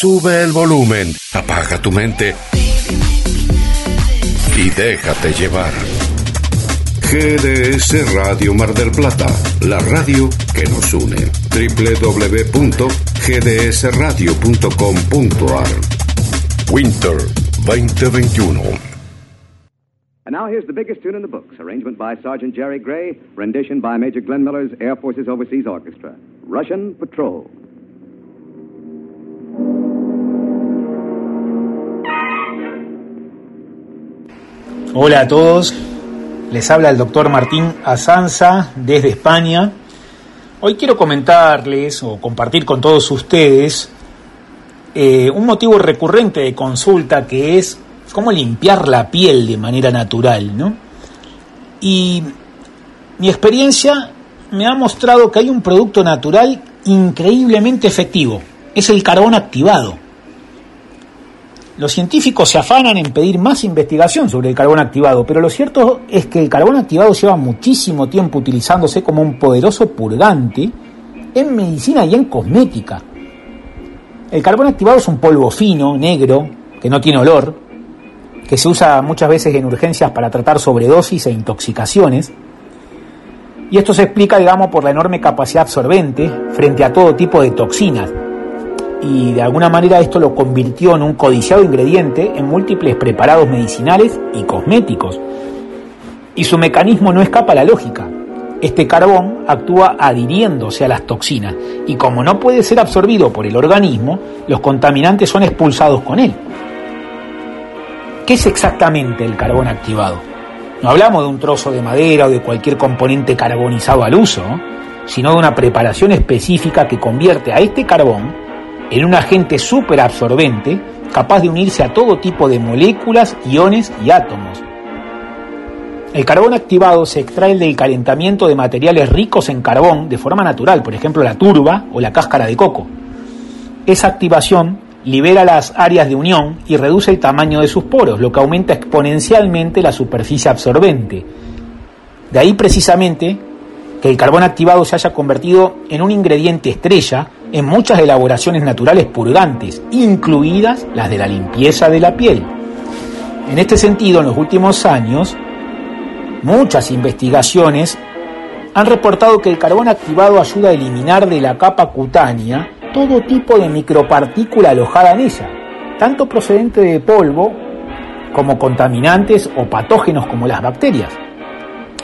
Sube el volumen, apaga tu mente y déjate llevar. GDS Radio Mar del Plata, la radio que nos une. www.gdsradio.com.ar Winter 2021. And now here's the biggest tune in the books. Arrangement by Sergeant Jerry Gray, rendition by Major Glenn Miller's Air Force's Overseas Orchestra. Russian Patrol. Hola a todos, les habla el doctor Martín Azanza desde España. Hoy quiero comentarles o compartir con todos ustedes eh, un motivo recurrente de consulta que es cómo limpiar la piel de manera natural, ¿no? Y mi experiencia me ha mostrado que hay un producto natural increíblemente efectivo, es el carbón activado. Los científicos se afanan en pedir más investigación sobre el carbón activado, pero lo cierto es que el carbón activado lleva muchísimo tiempo utilizándose como un poderoso purgante en medicina y en cosmética. El carbón activado es un polvo fino, negro, que no tiene olor, que se usa muchas veces en urgencias para tratar sobredosis e intoxicaciones. Y esto se explica, digamos, por la enorme capacidad absorbente frente a todo tipo de toxinas, y de alguna manera esto lo convirtió en un codiciado ingrediente en múltiples preparados medicinales y cosméticos. Y su mecanismo no escapa a la lógica. Este carbón actúa adhiriéndose a las toxinas y como no puede ser absorbido por el organismo, los contaminantes son expulsados con él. ¿Qué es exactamente el carbón activado? No hablamos de un trozo de madera o de cualquier componente carbonizado al uso, sino de una preparación específica que convierte a este carbón en un agente súper absorbente capaz de unirse a todo tipo de moléculas, iones y átomos. El carbón activado se extrae del calentamiento de materiales ricos en carbón de forma natural, por ejemplo la turba o la cáscara de coco. Esa activación libera las áreas de unión y reduce el tamaño de sus poros, lo que aumenta exponencialmente la superficie absorbente. De ahí precisamente que el carbón activado se haya convertido en un ingrediente estrella en muchas elaboraciones naturales purgantes, incluidas las de la limpieza de la piel. En este sentido, en los últimos años, muchas investigaciones han reportado que el carbón activado ayuda a eliminar de la capa cutánea todo tipo de micropartícula alojada en ella, tanto procedente de polvo como contaminantes o patógenos como las bacterias.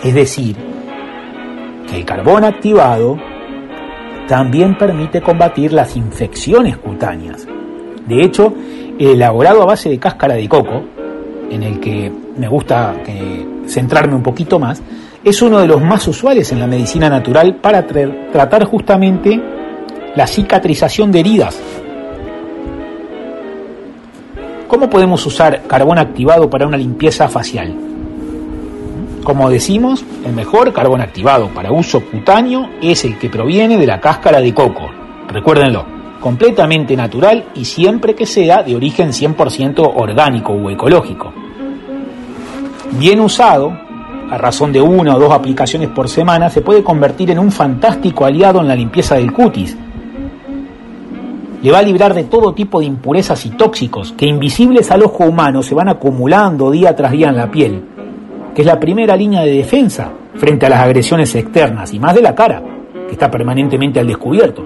Es decir, que el carbón activado también permite combatir las infecciones cutáneas. De hecho, el elaborado a base de cáscara de coco, en el que me gusta centrarme un poquito más, es uno de los más usuales en la medicina natural para tratar justamente la cicatrización de heridas. ¿Cómo podemos usar carbón activado para una limpieza facial? Como decimos, el mejor carbón activado para uso cutáneo es el que proviene de la cáscara de coco. Recuérdenlo, completamente natural y siempre que sea de origen 100% orgánico o ecológico. Bien usado, a razón de una o dos aplicaciones por semana, se puede convertir en un fantástico aliado en la limpieza del cutis. Le va a librar de todo tipo de impurezas y tóxicos que invisibles al ojo humano se van acumulando día tras día en la piel que es la primera línea de defensa frente a las agresiones externas y más de la cara, que está permanentemente al descubierto.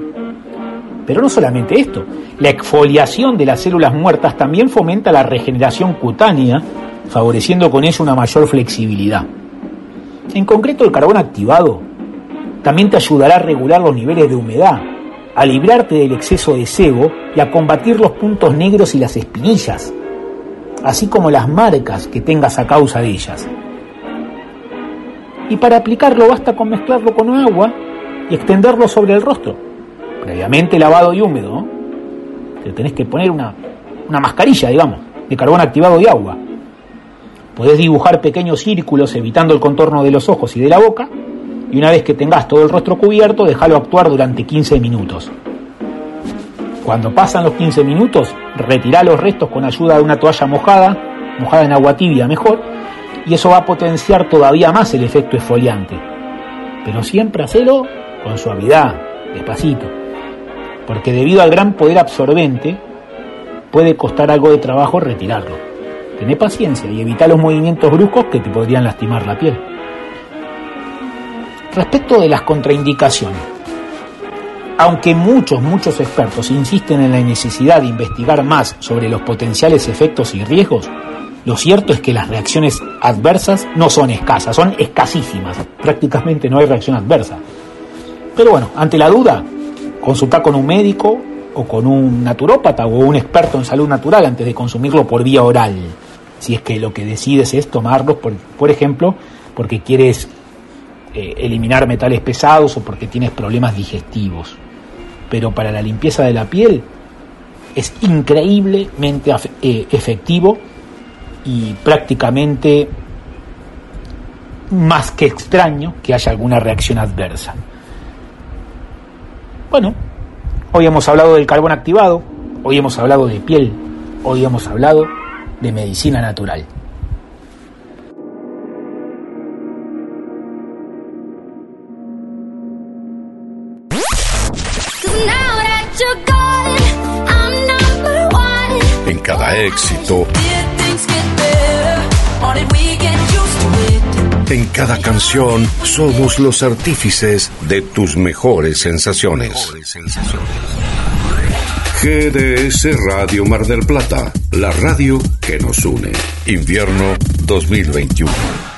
Pero no solamente esto, la exfoliación de las células muertas también fomenta la regeneración cutánea, favoreciendo con ello una mayor flexibilidad. En concreto, el carbón activado también te ayudará a regular los niveles de humedad, a librarte del exceso de sebo y a combatir los puntos negros y las espinillas, así como las marcas que tengas a causa de ellas y para aplicarlo basta con mezclarlo con agua y extenderlo sobre el rostro, previamente lavado y húmedo. Te tenés que poner una, una mascarilla, digamos, de carbón activado y agua. Podés dibujar pequeños círculos evitando el contorno de los ojos y de la boca, y una vez que tengas todo el rostro cubierto, déjalo actuar durante 15 minutos. Cuando pasan los 15 minutos, retirá los restos con ayuda de una toalla mojada, mojada en agua tibia mejor, y eso va a potenciar todavía más el efecto esfoliante. Pero siempre hacelo con suavidad, despacito, porque debido al gran poder absorbente, puede costar algo de trabajo retirarlo. Tené paciencia y evita los movimientos bruscos que te podrían lastimar la piel. Respecto de las contraindicaciones, aunque muchos, muchos expertos insisten en la necesidad de investigar más sobre los potenciales efectos y riesgos, lo cierto es que las reacciones adversas no son escasas, son escasísimas. Prácticamente no hay reacción adversa. Pero bueno, ante la duda, consulta con un médico o con un naturópata o un experto en salud natural antes de consumirlo por vía oral. Si es que lo que decides es tomarlo, por, por ejemplo, porque quieres eh, eliminar metales pesados o porque tienes problemas digestivos. Pero para la limpieza de la piel es increíblemente eh, efectivo y prácticamente más que extraño que haya alguna reacción adversa. Bueno, hoy hemos hablado del carbón activado, hoy hemos hablado de piel, hoy hemos hablado de medicina natural. En cada éxito En cada canción somos los artífices de tus mejores sensaciones. GDS Radio Mar del Plata, la radio que nos une. Invierno 2021.